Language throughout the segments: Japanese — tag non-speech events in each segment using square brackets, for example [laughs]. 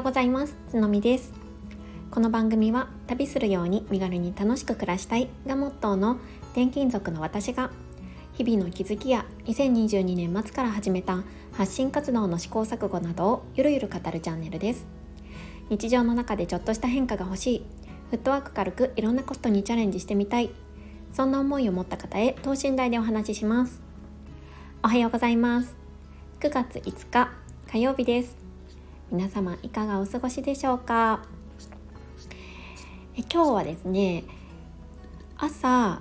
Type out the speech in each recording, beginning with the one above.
ようございます。つのみです。この番組は旅するように身軽に楽しく暮らしたいがモットーの転勤族の私が日々の気づきや2022年末から始めた発信活動の試行錯誤などをゆるゆる語るチャンネルです。日常の中でちょっとした変化が欲しいフットワーク軽くいろんなことにチャレンジしてみたいそんな思いを持った方へ等身大でお話しします。おはようございます。9月5日火曜日です。皆様いかがお過ごしでしょうか？え今日はですね朝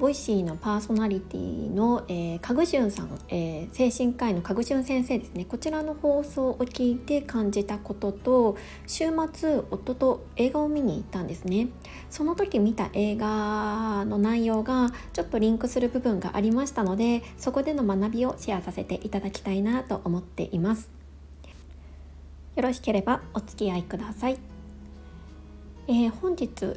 ボイシーのパーソナリティの、えー、かぐしゅんさん、えー、精神科医のかぐしゅん先生ですね。こちらの放送を聞いて感じたことと週末夫と映画を見に行ったんですね。その時見た映画の内容がちょっとリンクする部分がありましたのでそこでの学びをシェアさせていただきたいなと思っています。よろしければお付き合いください。えー、本日、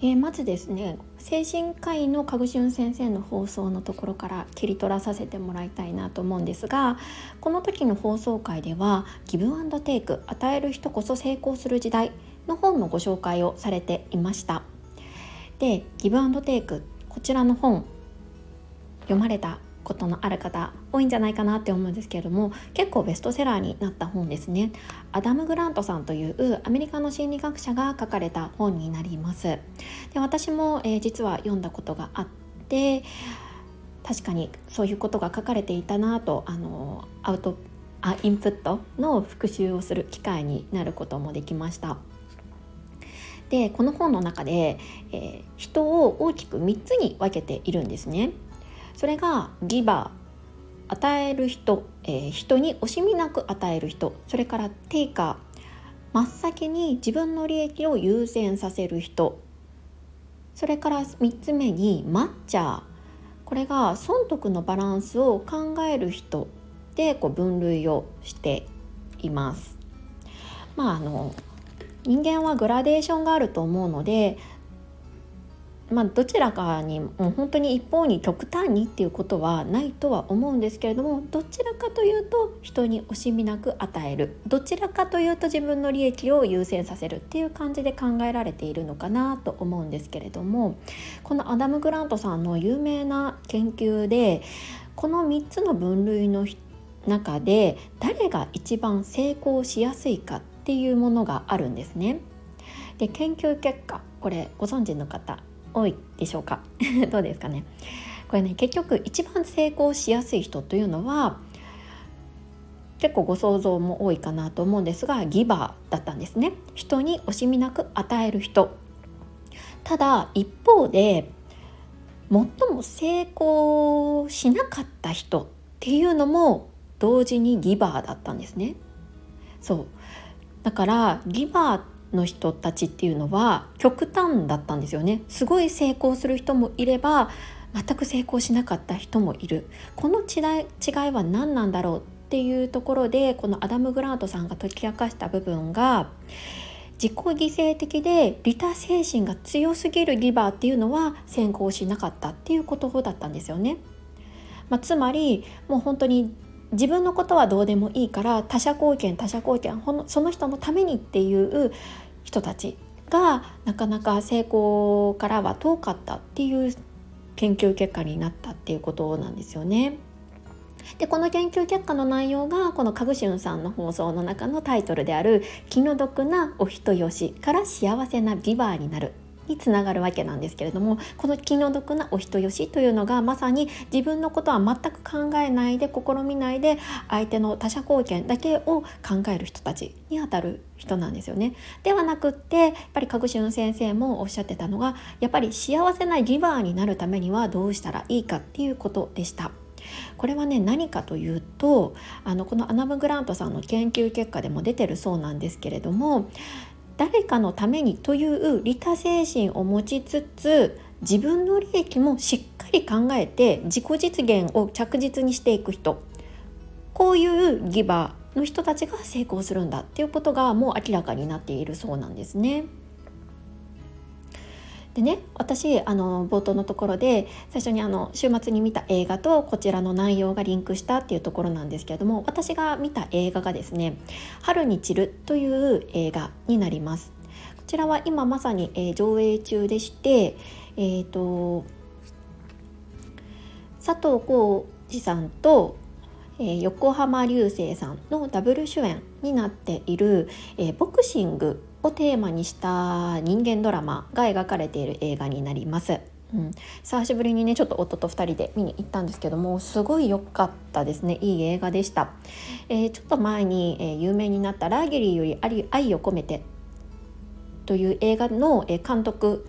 えー、まずですね精神科医のかぐしゅん先生の放送のところから切り取らさせてもらいたいなと思うんですがこの時の放送回では「ギブアンドテイク与える人こそ成功する時代」の本のご紹介をされていました。でギブアンドテイクこちらの本読まれたことのある方多いんじゃないかなって思うんですけれども結構ベストセラーになった本ですね。アダム・グラントさんというアメリカの心理学者が書かれた本になります。で私も、えー、実は読んだことがあって確かにそういうことが書かれていたなとあのアウトあインプットの復習をする機会になることもできました。でこの本の中で、えー、人を大きく3つに分けているんですね。それがギバー与える人、えー、人に惜しみなく与える人それからテイカー真っ先に自分の利益を優先させる人それから3つ目にマッチャーこれが損得のバランスを考える人でこう分類をしています。まああの人間はグラデーションがあると思うのでまあ、どちらかにもう本当に一方に極端にっていうことはないとは思うんですけれどもどちらかというと人に惜しみなく与えるどちらかというと自分の利益を優先させるっていう感じで考えられているのかなと思うんですけれどもこのアダム・グラントさんの有名な研究でこの3つの分類の中で誰が一番成功しやすいかっていうものがあるんですね。で研究結果これご存知の方多いでしょうか？[laughs] どうですかね？これね結局一番成功しやすい人というのは結構ご想像も多いかなと思うんですがギバーだったんですね。人に惜しみなく与える人。ただ一方で最も成功しなかった人っていうのも同時にギバーだったんですね。そう。だからギバーの人たちっていうのは極端だったんですよねすごい成功する人もいれば全く成功しなかった人もいるこの違い違いは何なんだろうっていうところでこのアダム・グラントさんが解き明かした部分が自己犠牲的で利他精神が強すぎるギバーっていうのは先行しなかったっていうことだったんですよね。まあ、つまりもう本当に自分のことはどうでもいいから他者貢献他者貢献その人のためにっていう人たちがなかなか成功からは遠かったっていう研究結果になったっていうことなんですよね。でこの研究結果の内容がこのカグシュンさんの放送の中のタイトルである「気の毒なお人よしから幸せなビバーになる」につながるわけなんですけれどもこの気の毒なお人よしというのがまさに自分のことは全く考えないで試みないで相手の他者貢献だけを考える人たちにあたる人なんですよね。ではなくってやっぱりかしの先生もおっしゃってたのがやっぱり幸せなギバーになるためにはどうしたらいいかっていうことでした。これはね何かというとあのこのアナム・グラントさんの研究結果でも出てるそうなんですけれども誰かのためにという利他精神を持ちつつ自分の利益もしっかり考えて自己実現を着実にしていく人こういうギバーの人たちが成功するんだっていうことがもう明らかになっているそうなんですね。でね私あの冒頭のところで最初にあの週末に見た映画とこちらの内容がリンクしたっていうところなんですけれども私が見た映画がですね「春に散る」という映画になります。こちらは今まさに、えー、上映中でして、えーと、佐藤浩市さんと、え、横浜流星さんのダブル主演になっている、え、ボクシングをテーマにした人間ドラマが描かれている映画になります。うん、久しぶりにねちょっと夫と2人で見に行ったんですけどもすごい良かったですねいい映画でした、えー、ちょっと前に、えー、有名になった「ラーゲリーより愛を込めて」という映画の、えー、監督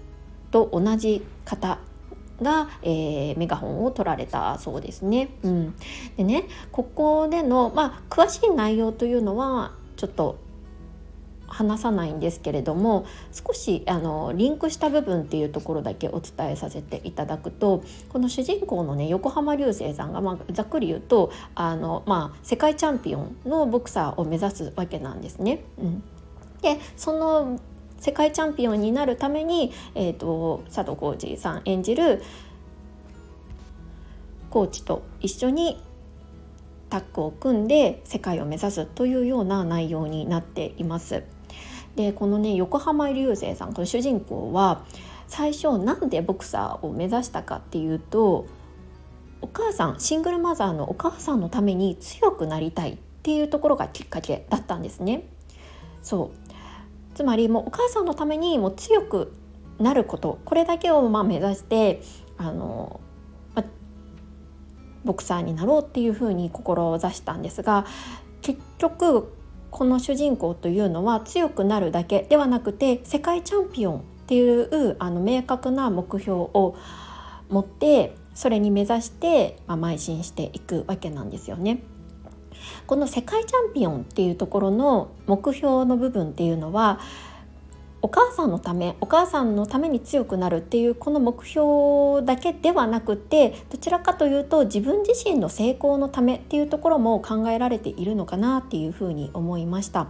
と同じ方が、えー、メガホンを取られたそうですね。うん、でねここでの、まあ、詳しい内容というのはちょっと話さないんですけれども少しあのリンクした部分っていうところだけお伝えさせていただくとこの主人公のね横浜流星さんが、まあ、ざっくり言うとあの、まあ、世界チャンピオンのボクサーを目指すわけなんですね。うん、でその世界チャンピオンになるために、えーと、佐藤浩市さん演じるコーチと一緒にタッグを組んで世界を目指すというような内容になっています。でこのね横浜流星さんこの主人公は最初なんでボクサーを目指したかっていうとお母さんシングルマザーのお母さんのために強くなりたいっていうところがきっかけだったんですね。そうつまりもうお母さんのためにもう強くなることこれだけをま目指してあの、ま、ボクサーになろうっていうふうに志したんですが結局この主人公というのは強くなるだけではなくて世界チャンピオンっていうあの明確な目標を持ってそれに目指して、まあ、邁進していくわけなんですよね。この世界チャンピオンっていうところの目標の部分っていうのはお母さんのためお母さんのために強くなるっていうこの目標だけではなくてどちらかというと自分自身の成功のためっていうところも考えられているのかなっていうふうに思いました。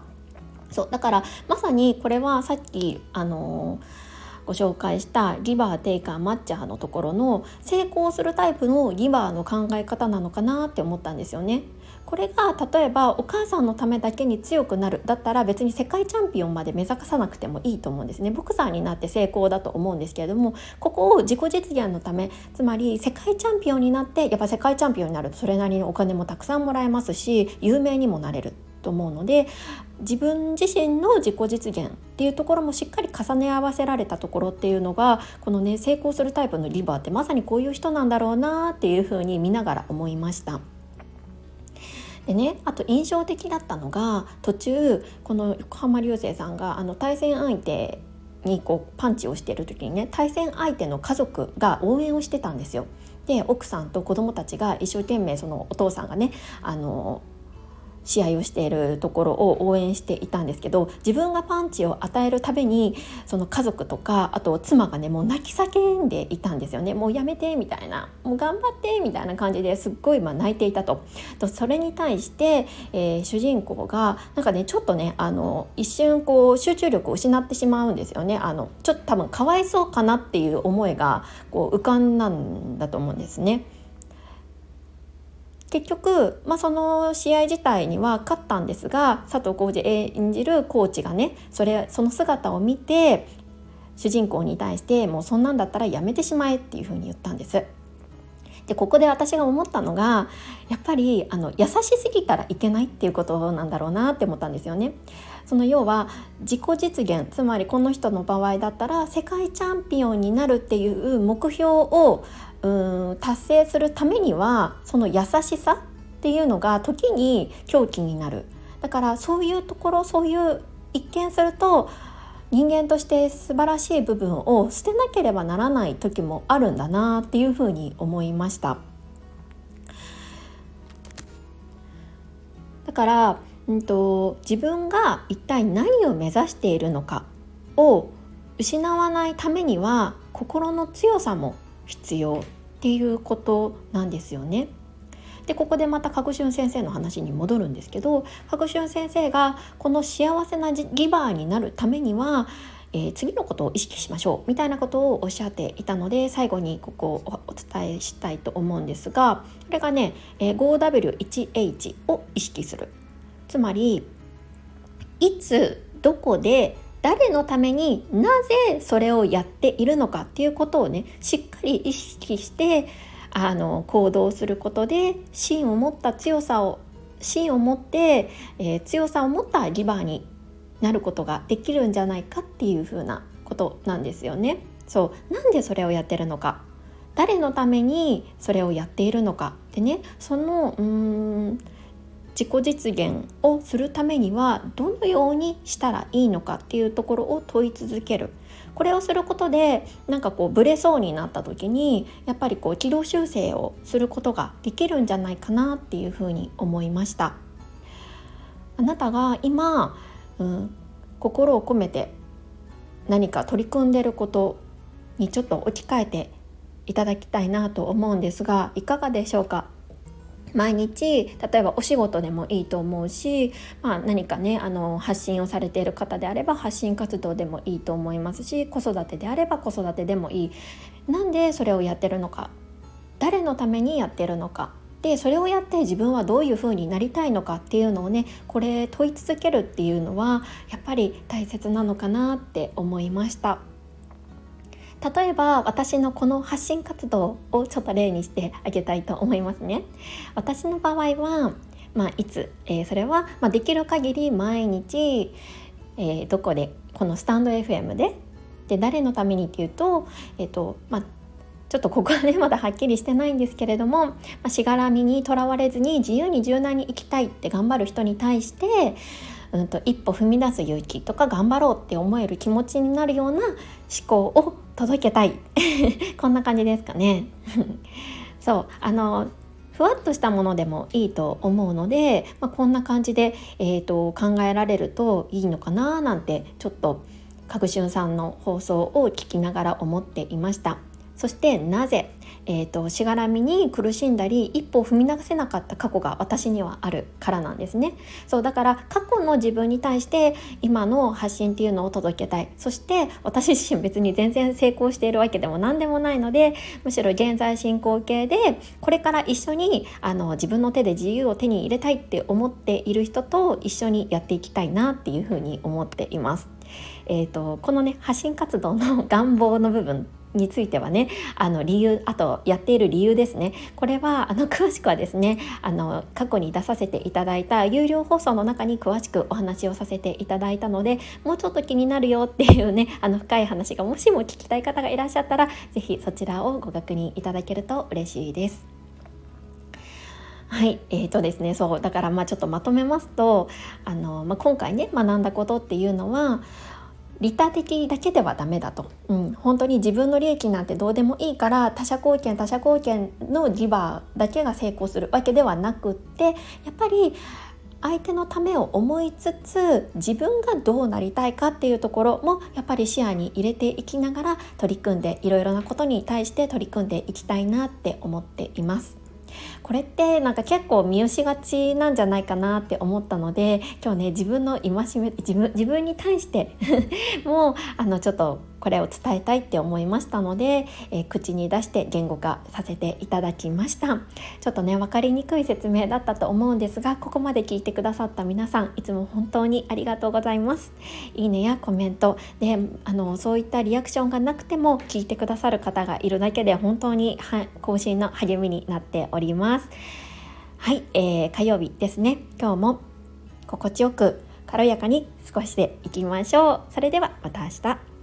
そうだからまさにこれはさっきあのご紹介したリバーテイカーマッチャーのところの成功するタイプのリバーの考え方なのかなって思ったんですよね。これが例えばお母さんのためだけに強くなるだったら別に世界チャンピオンまで目指さなくてもいいと思うんですねボクサーになって成功だと思うんですけれどもここを自己実現のためつまり世界チャンピオンになってやっぱ世界チャンピオンになるとそれなりにお金もたくさんもらえますし有名にもなれると思うので自分自身の自己実現っていうところもしっかり重ね合わせられたところっていうのがこのね成功するタイプのリバーってまさにこういう人なんだろうなっていうふうに見ながら思いました。でねあと印象的だったのが途中この横浜流星さんがあの対戦相手にこうパンチをしてる時にね対戦相手の家族が応援をしてたんですよ。で奥さんと子供たちが一生懸命そのお父さんがねあの試合をしているところを応援していたんですけど自分がパンチを与えるたびにその家族とかあと妻がねもう泣き叫んでいたんですよね。もうやめてみたいな。もう頑張ってみたいな感じですっごいま泣いていたと。とそれに対して、えー、主人公がなんかねちょっとねあの一瞬こう集中力を失ってしまうんですよね。あのちょっと多分かわいそうかなっていう思いがこう浮かんだんだと思うんですね。結局、まあ、その試合自体には勝ったんですが佐藤浩市演じるコーチがねそれその姿を見て主人公に対してもうそんなんだったらやめてしまえっていうふうに言ったんです。でここで私が思ったのがやっぱりあの優しすぎたらいけないっていうことなんだろうなって思ったんですよね。その要は自己実現つまりこの人の場合だったら世界チャンピオンになるっていう目標をうん達成するためにはその優しさっていうのが時に狂気になる。だからそういうところそういう一見すると人間として素晴らしい部分を捨てなければならない時もあるんだなっていうふうに思いました。だから、うんと、自分が一体何を目指しているのかを失わないためには心の強さも必要っていうことなんですよね。でここでまた角春先生の話に戻るんですけど角春先生がこの幸せなギバーになるためにはえー、次のことを意識しましょうみたいなことをおっしゃっていたので最後にここをお伝えしたいと思うんですがこれがね、え、5W1H を意識するつまりいつどこで誰のためになぜそれをやっているのかっていうことをねしっかり意識してあの行動することで芯を持った強さを芯を持って、えー、強さを持ったリバーになることができるんじゃないかっていうふうなことなんですよね。そう。なんでそれをやってるのか。誰のためにそれをやっているのかでね。そのうーん自己実現をするためにはどのようにしたらいいのかっていうところを問い続ける。これをすることでなんかこうブレそうになった時にやっぱりこう軌道修正をすることができるんじゃないかなっていうふうに思いました。あなたが今、うん、心を込めて何か取り組んでることにちょっと置き換えていただきたいなと思うんですがいかがでしょうか？毎日例えばお仕事でもいいと思うし、まあ、何かねあの発信をされている方であれば発信活動でもいいと思いますし子育てであれば子育てでもいい。なんでそれをやってるのか。誰のためにやってるのか。でそれをやって自分はどういう風になりたいのかっていうのをねこれ問い続けるっていうのはやっぱり大切なのかなって思いました。例えば私のこの発信活動をちょっと例にしてあげたいと思いますね。私の場合は、まあ、いつ、えー、それは、まあ、できる限り毎日、えー、どこでこのスタンド FM でで誰のためにっていうと,、えーとまあ、ちょっとここはね [laughs] まだはっきりしてないんですけれども、まあ、しがらみにとらわれずに自由に柔軟に生きたいって頑張る人に対してうんと、一歩踏み出す勇気とか頑張ろうって思える気持ちになるような思考を届けたい。[laughs] こんな感じですかね。[laughs] そう。あのふわっとしたものでもいいと思うので、まあ、こんな感じで、えーと、考えられるといいのかななんてちょっとかぐしゅんさんの放送を聞きながら思っていました。そしてなぜ、えーと、しがらみに苦しんだり一歩を踏み出せなかった過去が私にはあるからなんですねそうだから過去の自分に対して今の発信っていうのを届けたいそして私自身別に全然成功しているわけでも何でもないのでむしろ現在進行形でこれから一緒にあの自分の手で自由を手に入れたいって思っている人と一緒にやっていきたいなっていうふうに思っています。えーとこのね発信活動の願望の部分についてはねあの理由あとやっている理由ですねこれはあの詳しくはですねあの過去に出させていただいた有料放送の中に詳しくお話をさせていただいたのでもうちょっと気になるよっていうねあの深い話がもしも聞きたい方がいらっしゃったら是非そちらをご確認いただけると嬉しいです。はい、えーとですね、そうだからまあちょっとまとめますとあの、まあ、今回ね学んだことっていうのは利他的だけではダメだと、うん、本当に自分の利益なんてどうでもいいから他者貢献他者貢献のギバーだけが成功するわけではなくってやっぱり相手のためを思いつつ自分がどうなりたいかっていうところもやっぱり視野に入れていきながら取り組んでいろいろなことに対して取り組んでいきたいなって思っています。これってなんか結構見失がちなんじゃないかなって思ったので今日ね自分の戒め自分自分に対して [laughs] もうあのちょっとこれを伝えたいって思いましたので、えー、口に出して言語化させていただきました。ちょっとね分かりにくい説明だったと思うんですがここまで聞いてくださった皆さんいつも本当にありがとうございます。いいねやコメント。であのそういったリアクションがなくても聞いてくださる方がいるだけで本当に更新の励みになっております。はい、えー、火曜日ですね。今日も心地よく軽やかに過ごしていきましょう。それではまた明日。